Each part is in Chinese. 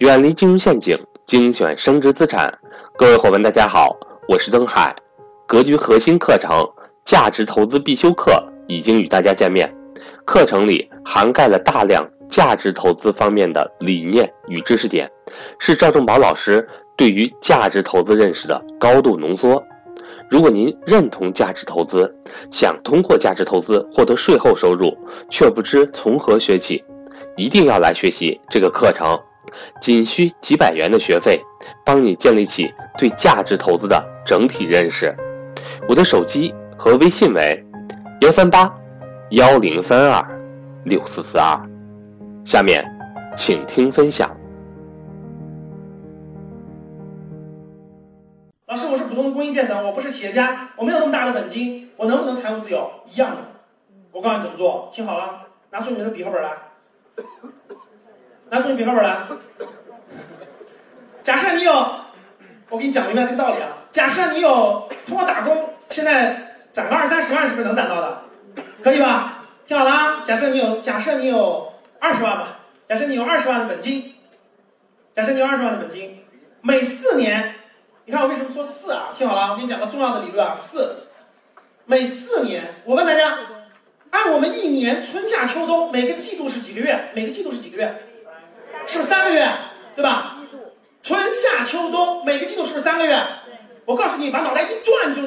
远离金融陷阱，精选升值资产。各位伙伴，大家好，我是登海。格局核心课程《价值投资必修课》已经与大家见面。课程里涵盖了大量价值投资方面的理念与知识点，是赵正宝老师对于价值投资认识的高度浓缩。如果您认同价值投资，想通过价值投资获得税后收入，却不知从何学起，一定要来学习这个课程。仅需几百元的学费，帮你建立起对价值投资的整体认识。我的手机和微信为幺三八幺零三二六四四二。下面，请听分享。老师，我是普通的工薪阶层，我不是企业家，我没有那么大的本金，我能不能财务自由？一样的。我告诉你怎么做，听好了，拿出你们的笔和本来，拿出你笔和本来。假设你有，我给你讲明白这个道理啊。假设你有通过打工，现在攒个二三十万，是不是能攒到的？可以吧？听好了啊。假设你有，假设你有二十万吧。假设你有二十万的本金，假设你有二十万的本金，每四年。你看我为什么说四啊？听好了，我给你讲个重要的理论啊。四，每四年，我问大家，按我们一年春夏秋冬每个季度是几个月？每个季度是几个月？是不是三个月？对吧？春夏秋冬每个季度是不是三个月？我告诉你，把脑袋一转就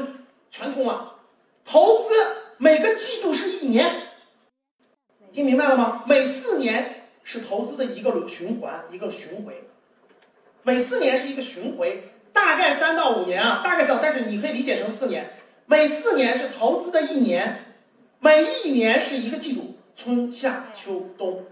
全通了。投资每个季度是一年，听明白了吗？每四年是投资的一个循环，一个巡回。每四年是一个巡回。大概三到五年啊，大概三，但是你可以理解成四年。每四年是投资的一年，每一年是一个季度，春夏秋冬。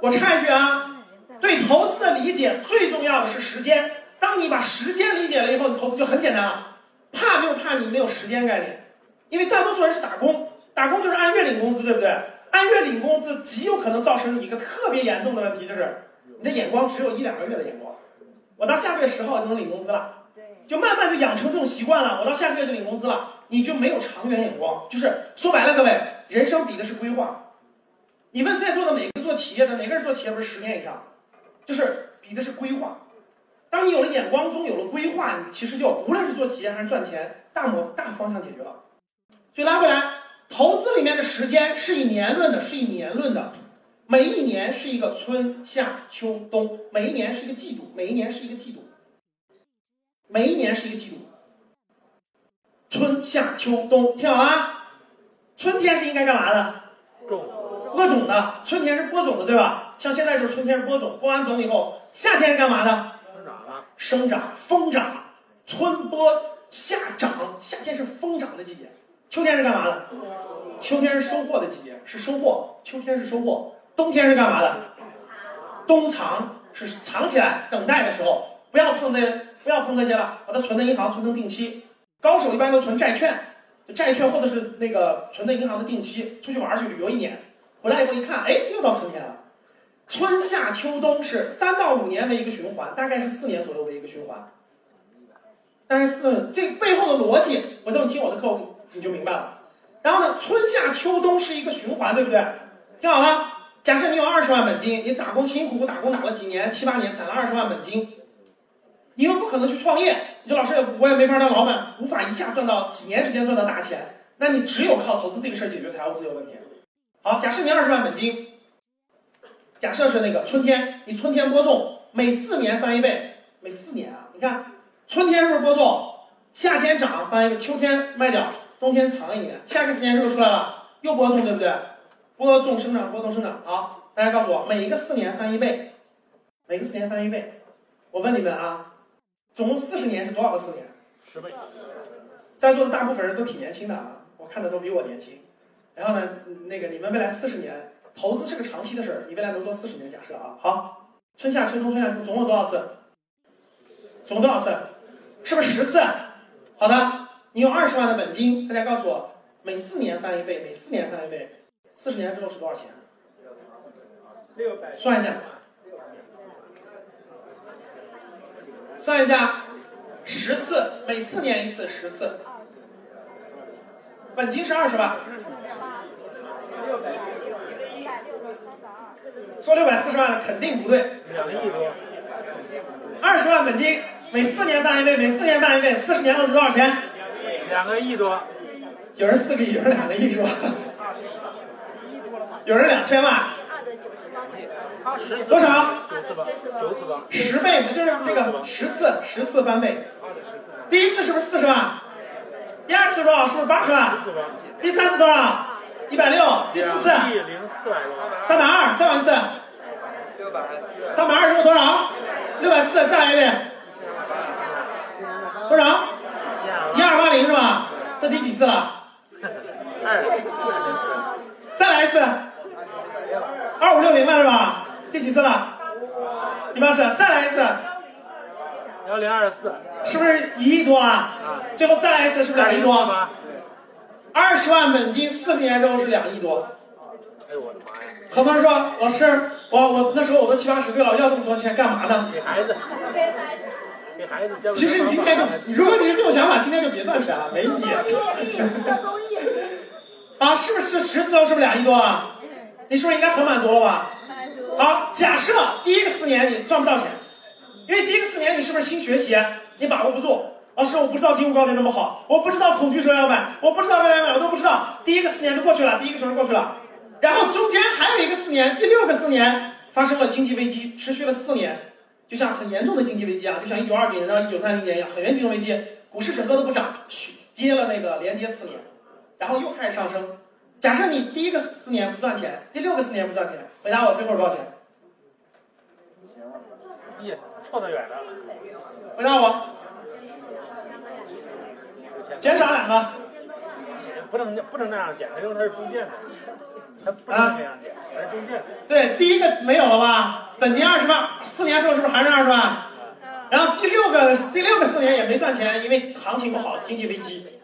我插一句啊，对投资的理解最重要的是时间。当你把时间理解了以后，你投资就很简单了。怕就是怕你没有时间概念，因为大多数人是打工，打工就是按月领工资，对不对？按月领工资极有可能造成一个特别严重的问题，就是你的眼光只有一两个月的眼光。我到下个月十号就能领工资了，就慢慢就养成这种习惯了。我到下个月就领工资了，你就没有长远眼光。就是说白了，各位，人生比的是规划。你问在座的每个做企业的，哪个人做企业不是十年以上？就是比的是规划。当你有了眼光，中有了规划，你其实就无论是做企业还是赚钱，大模大方向解决了。所以拉回来，投资里面的时间是以年论的，是以年论的。每一年是一个春夏秋冬，每一年是一个季度，每一年是一个季度，每一年是一个季度。春夏秋冬，听好了，春天是应该干嘛的？种，播种的。春天是播种的，对吧？像现在就是春天是播种，播完种以后，夏天是干嘛的？生长了。生长，疯长。春播夏长，夏天是疯长的季节。秋天是干嘛的？秋天是收获的季节，是收获。秋天是收获。冬天是干嘛的？冬藏是藏起来等待的时候，不要碰这，不要碰这些了，把它存在银行，存成定期。高手一般都存债券，债券或者是那个存在银行的定期。出去玩去旅游一年，回来以后一看，哎，又到春天了。春夏秋冬是三到五年为一个循环，大概是四年左右的一个循环。但是这背后的逻辑，回头你听我的课你就明白了。然后呢，春夏秋冬是一个循环，对不对？听好了。假设你有二十万本金，你打工辛苦打工打了几年，七八年攒了二十万本金，你又不可能去创业。你说老师，我也没法当老板，无法一下赚到几年时间赚到大钱，那你只有靠投资这个事儿解决财务自由问题。好，假设你二十万本金，假设是那个春天，你春天播种，每四年翻一倍，每四年啊，你看春天是不是播种？夏天长翻一倍，秋天卖掉，冬天藏一年，下个四年是不是出来了？又播种，对不对？播种生长，播种生长。好，大家告诉我，每一个四年翻一倍，每个四年翻一倍。我问你们啊，总共四十年是多少个四年？十倍。在座的大部分人都挺年轻的啊，我看的都比我年轻。然后呢，那个你们未来四十年，投资是个长期的事儿，你未来能做四十年，假设啊。好，春夏秋冬，春夏秋冬总共多少次？总共多少次？是不是十次？好的，你有二十万的本金，大家告诉我，每四年翻一倍，每四年翻一倍。四十年之后是多少钱？六百。算一下，算一下，十次，每四年一次，十次。本金是二十万。六百。说六百四十万的肯定不对。两亿多，二十万本金，每四年办一倍，每四年办一倍，四十年后是多少钱？两个亿多，有人四个亿，有人两个亿是吧？有人两千万，多少？十倍，就是那个十次，十次翻倍。第一次是不是四十万？第二次多少？是不是八十万？第三次多少？一百六。第四次三百二，再往一次。三百二之后多少？六百四，再来一遍。多少？一二八零是吧？这第几次了？二，再来一次。二五六零了是吧？第几次了？第八次，再来一次，幺零二四，是不是一亿多了？最后再来一次，是不是两亿多？八，二十万本金，四十年之后是两亿多。哎呦我的妈呀，很多人说，老师，我我那时候我都七八十岁了，要那么多钱干嘛呢？给孩子，给孩子给孩子教其实你今天就，如果你是这种想法，今天就别赚钱了，没意义。做公益，啊，是不是十次后是不是两亿多啊？你是不是应该很满足了吧？好，假设第一个四年你赚不到钱，因为第一个四年你是不是新学习，你把握不住。老师，我不知道金屋高点那么好，我不知道恐惧说要买，我不知道未来买，我都不知道。第一个四年就过去了，第一个城市过去了，然后中间还有一个四年，第六个四年发生了经济危机，持续了四年，就像很严重的经济危机啊，就像一九二零年到一九三零年一样，很严重的危机，股市整个都不涨，嘘跌了那个连跌四年，然后又开始上升。假设你第一个四年不赚钱，第六个四年不赚钱，回答我最后是多少钱？亿，错得远了，回答我，减少两个，不能不能那样减，因为它是中间的，它不能这样减，它是中间的，对，第一个没有了吧？本金二十万，四年之后是不是还是二十万？然后第六个第六个四年也没算钱，因为行情不好，经济危机。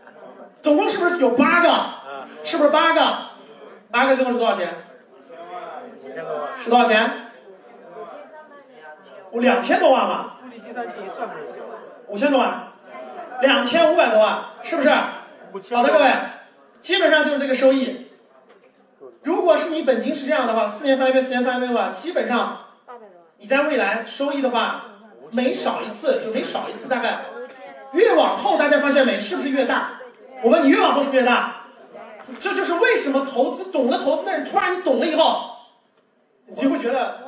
总共是不是有八个？啊，是不是八个？八个最后是多少钱？五千多万，是多少钱？我两千多万吧，物理计算器一算就行了，五千多万，两千五百多万，是不是？好的，各位，基本上就是这个收益。如果是你本金是这样的话，四年翻一倍，四年翻一倍的话，基本上你在未来收益的话，每少一次就每少一次，大概越往后，大家发现没，是不是越大？我问你，越往后是不是越大？这就是为什么投资懂了投资的人，突然你懂了以后，你就会觉得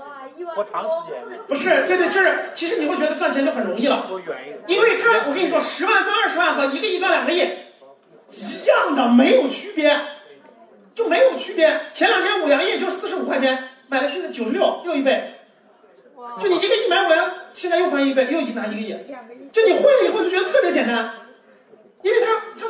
多长时间？不是，对对，就是其实你会觉得赚钱就很容易了。多远一点？因为他，我跟你说，十万赚二十万和一个亿赚两个亿一样的，没有区别，就没有区别。前两天五粮液就四十五块钱买了，现在九十六，又一倍。哇，就你一个亿买五粮，现在又翻一倍，又拿一个亿。两个亿，就你会了以后就觉得特别简单，因为他他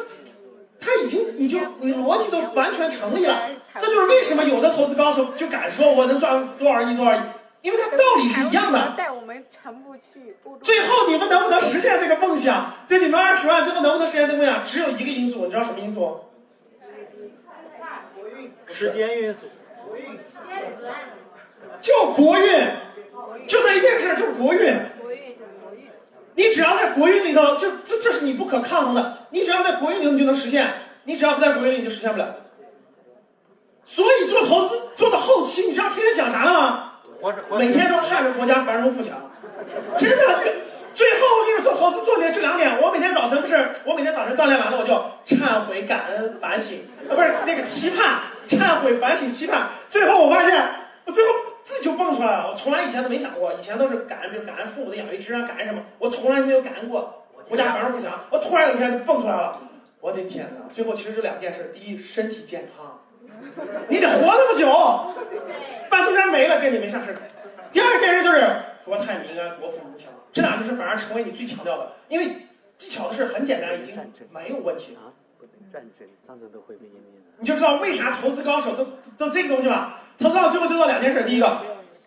他已经你就你逻辑都完全成立了。这就是为什么有的投资高手就敢说我能赚多少亿多少亿，因为它道理是一样的。带我们全部去。最后你们能不能实现这个梦想？这你们二十万最后能不能实现这个梦想？只有一个因素，你知道什么因素？时间因素，就国运，就这一件事，就是国运。国运是国运，你只要在国运里头，就这这是你不可抗衡的。你只要在国运里头，你就能实现；你只要不在国运里，你就实现不了。所以做投资做到后期，你知道天天想啥了吗？活着活着每天都盼着国家繁荣富强，真的。最后我跟你说，投资做点这两点。我每天早晨不是，我每天早晨锻炼完了，我就忏悔、感恩、反省，啊，不是那个期盼，忏悔、反省、期盼。最后我发现，我最后自己就蹦出来了。我从来以前都没想过，以前都是感恩，比如感恩父母的养育之恩，感恩什么，我从来没有感恩过国家繁荣富强。我突然有一天就蹦出来了，我的天哪！最后其实这两件事，第一，身体健康，你得活那么久，半中间没了跟你没啥事儿。第二件事就是国泰民安，国富民强，这两件事反而成为你最强调的，因为技巧的事很简单，已经没有问题了。啊，不能战争，战争都会被湮灭的。你就知道为啥投资高手都都这个东西吧？投资到最后就做两件事，第一个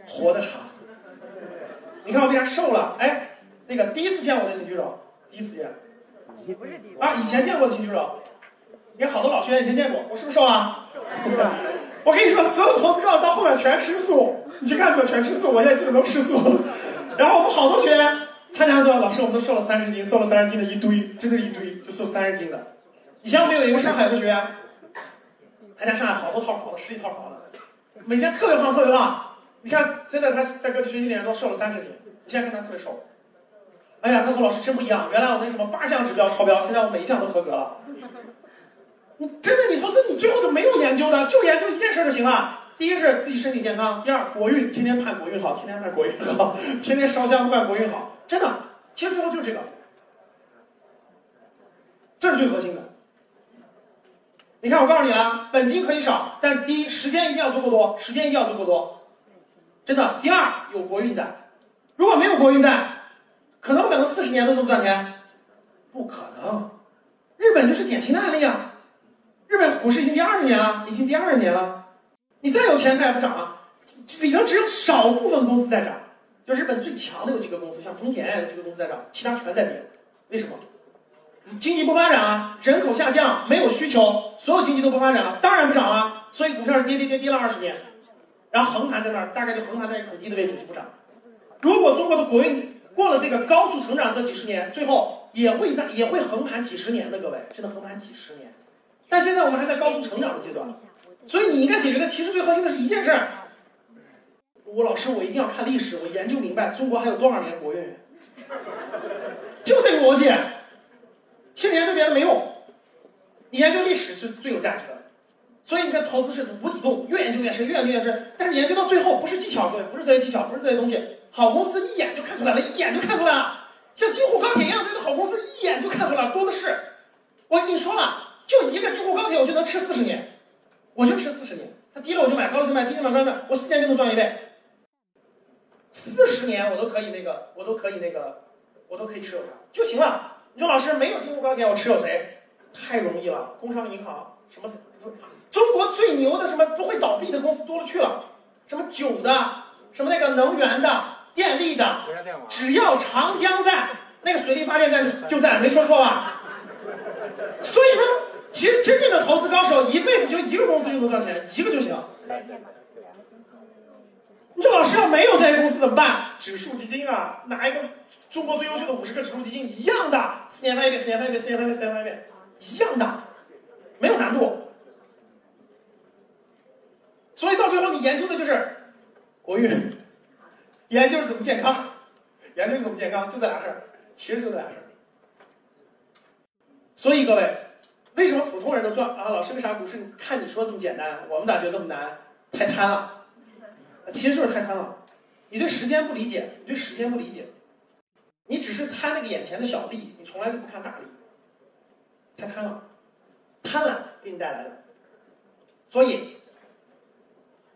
活得长。你看我为啥瘦了？哎，那个第一次见我的请举手，第一次见不是第一啊，以前见过的请举手。你看好多老学员以前见过，我是不是瘦了？我跟你说，所有投资高手到后面全吃素，你去看他们全吃素，我现在基本都吃素。然后我们好多学员参加完之后，老师我们都瘦了三十斤，瘦了三十斤的一堆，真的一堆，就瘦三十斤的。以前我们有一个上海的学员，他家上海好多套房，十几套房子，每天特别胖特别胖，你看现在他在各地学习年都瘦了三十斤，你现在看他特别瘦。哎呀，他说老师真不一样，原来我那什么八项指标超标，现在我每一项都合格了。你真的，你投资你最后就没有研究的，就研究一件事就行了。第一是自己身体健康，第二国运，天天盼国运好，天天盼国运好，天天烧香盼国运好，真的，其实最后就是这个，这是最核心的。你看，我告诉你了，本金可以少，但第一时间一定要足够多，时间一定要足够多，真的。第二有国运在，如果没有国运在，可能不可能四十年都这么赚钱？不可能。日本就是典型的案例啊，本股市已经第二十年了，已经第二十年了。你再有钱，它也不涨啊。里头只有少部分公司在涨，就日本最强的有几个公司，像丰田有几个公司在涨，其他全在跌。为什么？经济不发展啊，人口下降，没有需求，所有经济都不发展了，当然不涨了。所以股票是跌跌跌跌了二十年，然后横盘在那儿，大概就横盘在很低的位置不涨。如果中国的国运过了这个高速成长这几十年，最后也会在也会横盘几十年的，各位真的横盘几十年。但现在我们还在高速成长的阶段。所以你应该解决的，其实最核心的是一件事儿。我老师，我一定要看历史，我研究明白中国还有多少年国运，就这个逻辑。其实研究别的没用，你研究历史是最有价值的。所以你看，投资是无底洞，越研究越深，越研究越深。但是研究到最后，不是技巧，各位，不是这些技巧，不是这些东西。好公司一眼就看出来了，一眼就看出来了。像京沪钢铁一样这个好公司，一眼就看出来了，多的是。我跟你说了，就一个京沪钢铁，我就能吃四十年。我就吃四十年，它低了我就买，高了就卖，低了买高了卖，我四年就能赚一倍。四十年我都可以那个，我都可以那个，我都可以持有它就行了。你说老师没有京沪钢铁，我持有谁？太容易了，工商银行什么？中国最牛的什么不会倒闭的公司多了去了，什么酒的，什么那个能源的、电力的，只要长江在，那个水利发电站就在，没说错吧？所以呢。其实真正的投资高手一辈子就一个公司就能赚钱，一个就行。你说老师要没有这些公司怎么办？指数基金啊，拿一个中国最优秀的五十个指数基金一样的，四年翻一倍，四年翻一倍，四年翻一倍，四年翻一倍，一样的，没有难度。所以到最后你研究的就是国运，研究是怎么健康，研究是怎么健康，就这俩事儿，其实就这俩事儿。所以各位。为什么普通人都赚啊？老师，为啥不是看你说这么简单，我们咋觉得这么难？太贪了，其实就是太贪了。你对时间不理解，你对时间不理解，你只是贪那个眼前的小利，你从来就不看大利。太贪了，贪婪给你带来的。所以，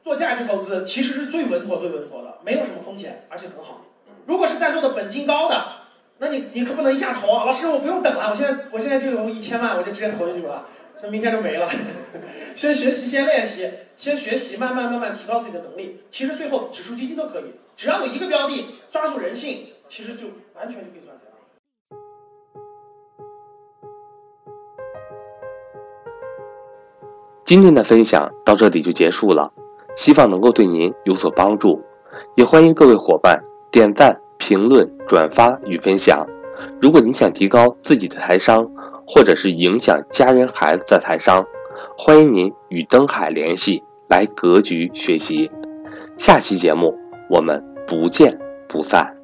做价值投资其实是最稳妥、最稳妥的，没有什么风险，而且很好。如果是在座的本金高的。那你你可不能一下投啊！老师，我不用等了，我现在我现在就有一千万，我就直接投进去了，那明天就没了。先学习，先练习，先学习，慢慢慢慢提高自己的能力。其实最后指数基金都可以，只要有一个标的抓住人性，其实就完全就可以赚钱了。今天的分享到这里就结束了，希望能够对您有所帮助，也欢迎各位伙伴点赞。评论、转发与分享。如果你想提高自己的财商，或者是影响家人孩子的财商，欢迎您与登海联系，来格局学习。下期节目我们不见不散。